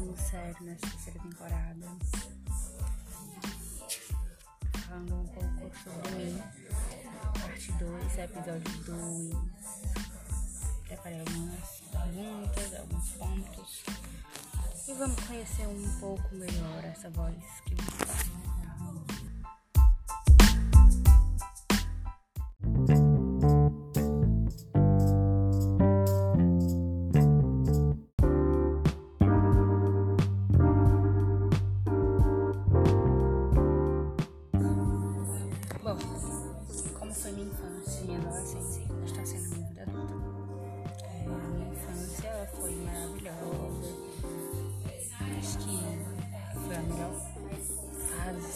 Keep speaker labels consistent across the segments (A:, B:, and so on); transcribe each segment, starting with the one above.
A: falando sério nessa terceira temporada. Falando um pouco sobre. Parte 2, episódio 2. Preparei algumas perguntas, alguns pontos. E vamos conhecer um pouco melhor essa voz que me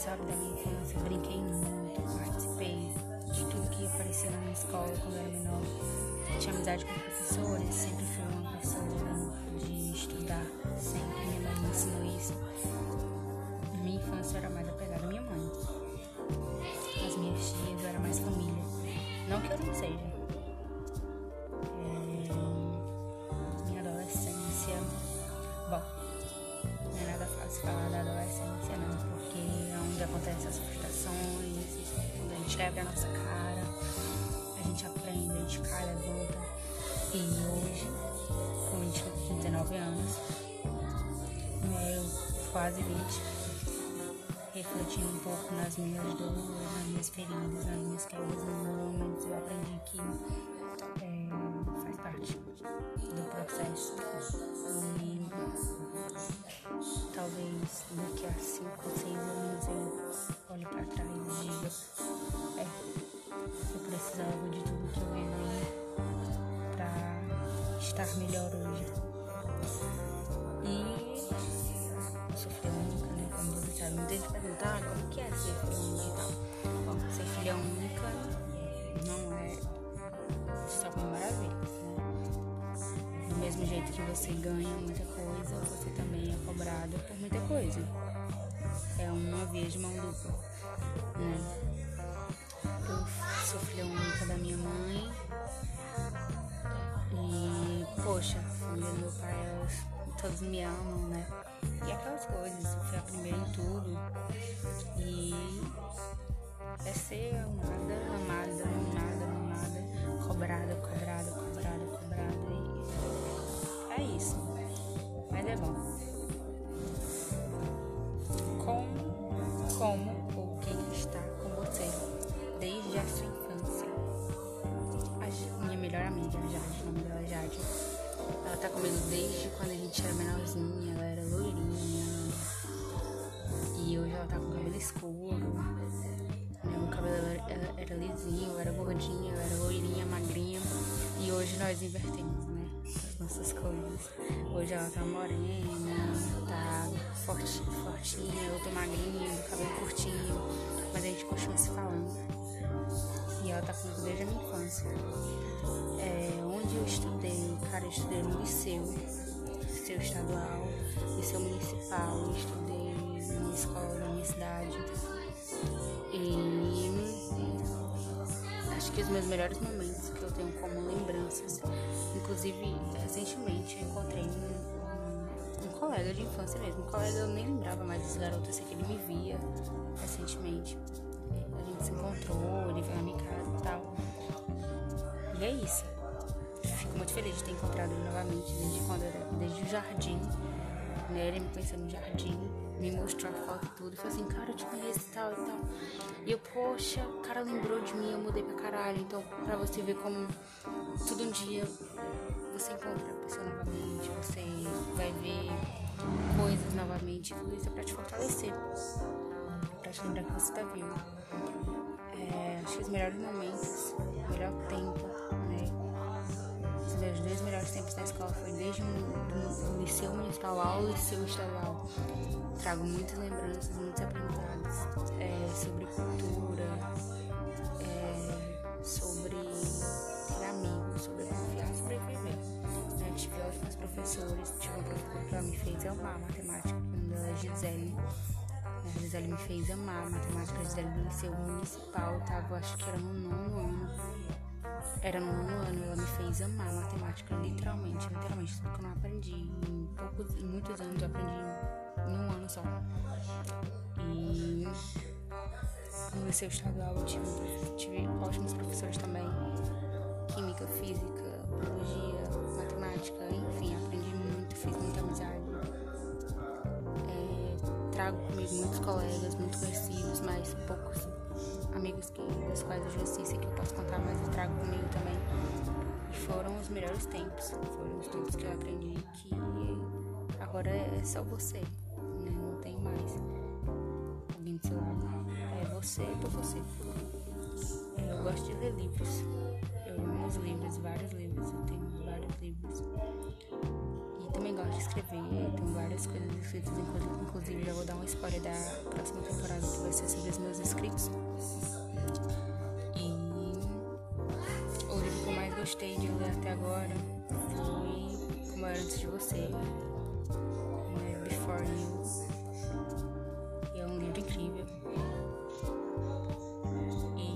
A: sabe, da minha infância. Brinquei muito, participei de tudo que aparecia na minha escola quando era menor. Tinha amizade com professores, sempre fui uma pessoa de estudar, sempre minha mãe me ensinou isso. Minha infância era mais apegada à minha mãe. As minhas tias eu era mais família. Não que eu não seja. Gente quebra a nossa cara, a gente aprende, a gente cai, levanta. E hoje, com 20, 19 anos, eu quase 20, refletindo um pouco nas minhas dores, nas minhas feridas, nas minhas quedas, nos momentos, eu aprendi que parte do processo. E talvez daqui a 5 ou 6 anos eu olhe para trás e diga: É, eu precisava de tudo que eu vivi para estar melhor hoje. E filha única, né? Como você sabe, muita gente pergunta: ah, como que é ser única e tal? Bom, ser filha jeito que você ganha muita coisa, você também é cobrado por muita coisa. É uma via de mão dupla, né? Eu sou filha única da minha mãe e, poxa, a família do meu pai, elas, todos me amam, né? E aquelas coisas, eu fui a primeira em tudo. E é ser amada, amada, amada, amada, Desde quando a gente era menorzinha, ela era loirinha. E hoje ela tá com cabelo escuro. Meu cabelo era, era lisinho, eu era gordinha, eu era loirinha, magrinha. E hoje nós invertemos, né? As nossas coisas. Hoje ela tá morena, tá forte, fortinha, eu tô magrinha, cabelo curtinho. Mas a gente continua se falando. E ela tá comigo desde a minha infância. É, onde eu estudei, cara, eu estudei no liceu, liceu estadual, liceu municipal, eu estudei numa escola da minha cidade. E acho que os meus melhores momentos que eu tenho como lembranças, inclusive recentemente eu encontrei um, colega de infância mesmo, um colega eu nem lembrava mais desse garoto, sei que ele me via recentemente. A gente se encontrou, ele veio na minha casa e tal. E é isso. Fico muito feliz de ter encontrado ele novamente desde quando era, desde o jardim. Né? Ele me conheceu no jardim, me mostrou a foto e tudo. Falou assim, cara, eu te conheço e tal e tal. E eu, poxa, o cara lembrou de mim, eu mudei pra caralho. Então, pra você ver como todo um dia você encontra a pessoa novamente, você vai ver coisas novamente. Tudo isso é pra te fortalecer. Lembrar que você tá vivo. É, acho que os melhores momentos, o melhor tempo, né? Os meus dois melhores tempos na escola foi desde o liceu municipal ao liceu estadual. Trago muitas lembranças, muitos aprendizados é, sobre cultura, é, sobre ter amigos, sobre confiar, sobre viver. Né? Tive ótimos professores, tive uma professora que ela me fez amar matemática, o nome dela é Gisele. A Gisele me fez amar matemática, a Gisele do liceu municipal, tava, acho que era no nono ano. Era no nono ano, ela me fez amar matemática, literalmente, literalmente, tudo que eu não aprendi em, poucos, em muitos anos, eu aprendi em um ano só. E no liceu estadual tive, tive ótimos professores também, química, física, biologia, trago comigo muitos colegas, muito conhecidos, mas poucos amigos que, dos quais eu já assisto que eu posso contar, mas eu trago comigo também. E foram os melhores tempos. Foram os tempos que eu aprendi que agora é só você, né? Não tem mais alguém do seu lado. É você por você. É, eu gosto de ler livros. Eu amo os livros, vários livros. Eu tenho vários livros. E também gosto de escrever. Tenho várias coisas escritas, inclusive já vou dar uma spoiler da próxima temporada que vai ser sobre os meus escritos. gostei de ler até agora foi Como Era Antes de Você? Before You. E é um livro incrível. E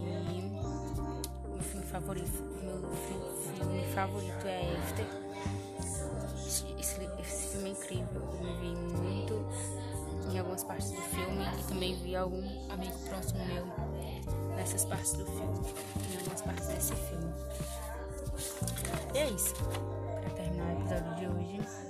A: meu filme favorito, meu filme favorito é After incrível. Eu vivi muito em algumas partes do filme e também vi algum amigo próximo meu nessas partes do filme, em algumas partes desse filme. E é isso. Para terminar o episódio de hoje.